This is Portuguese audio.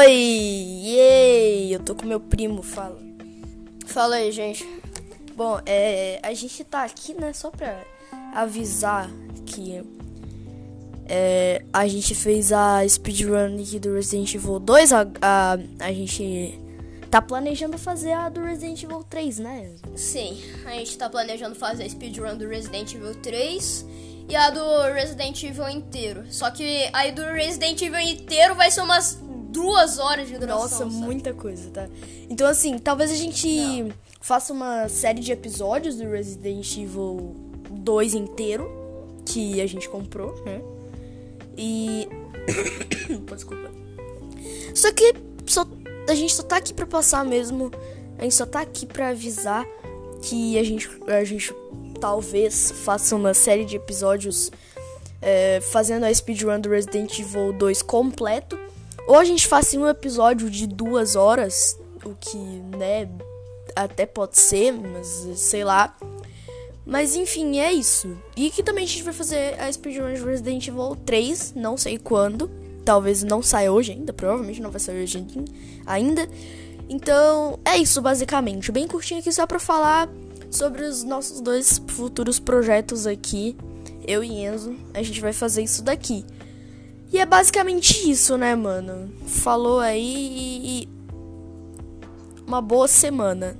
Oi! Yay! Eu tô com meu primo, fala. Fala aí, gente. Bom, é, a gente tá aqui, né, só pra avisar que é, a gente fez a speedrun aqui do Resident Evil 2. A, a, a gente tá planejando fazer a do Resident Evil 3, né? Sim, a gente tá planejando fazer a speedrun do Resident Evil 3 e a do Resident Evil inteiro. Só que aí do Resident Evil inteiro vai ser umas duas horas de duração. Nossa, sabe? muita coisa, tá? Então, assim, talvez a gente Não. faça uma série de episódios do Resident Evil 2 inteiro, que a gente comprou, né? E. Pô, Desculpa. Só que só, a gente só tá aqui pra passar mesmo. A gente só tá aqui pra avisar que a gente, a gente talvez faça uma série de episódios é, fazendo a speedrun do Resident Evil 2 completo. Ou a gente faça um episódio de duas horas, o que, né, até pode ser, mas sei lá. Mas enfim, é isso. E que também a gente vai fazer a speedrun de Resident Evil 3, não sei quando. Talvez não saia hoje ainda, provavelmente não vai sair hoje ainda. Então, é isso basicamente. Bem curtinho aqui só pra falar sobre os nossos dois futuros projetos aqui. Eu e Enzo, a gente vai fazer isso daqui. E é basicamente isso, né, mano? Falou aí e. Uma boa semana.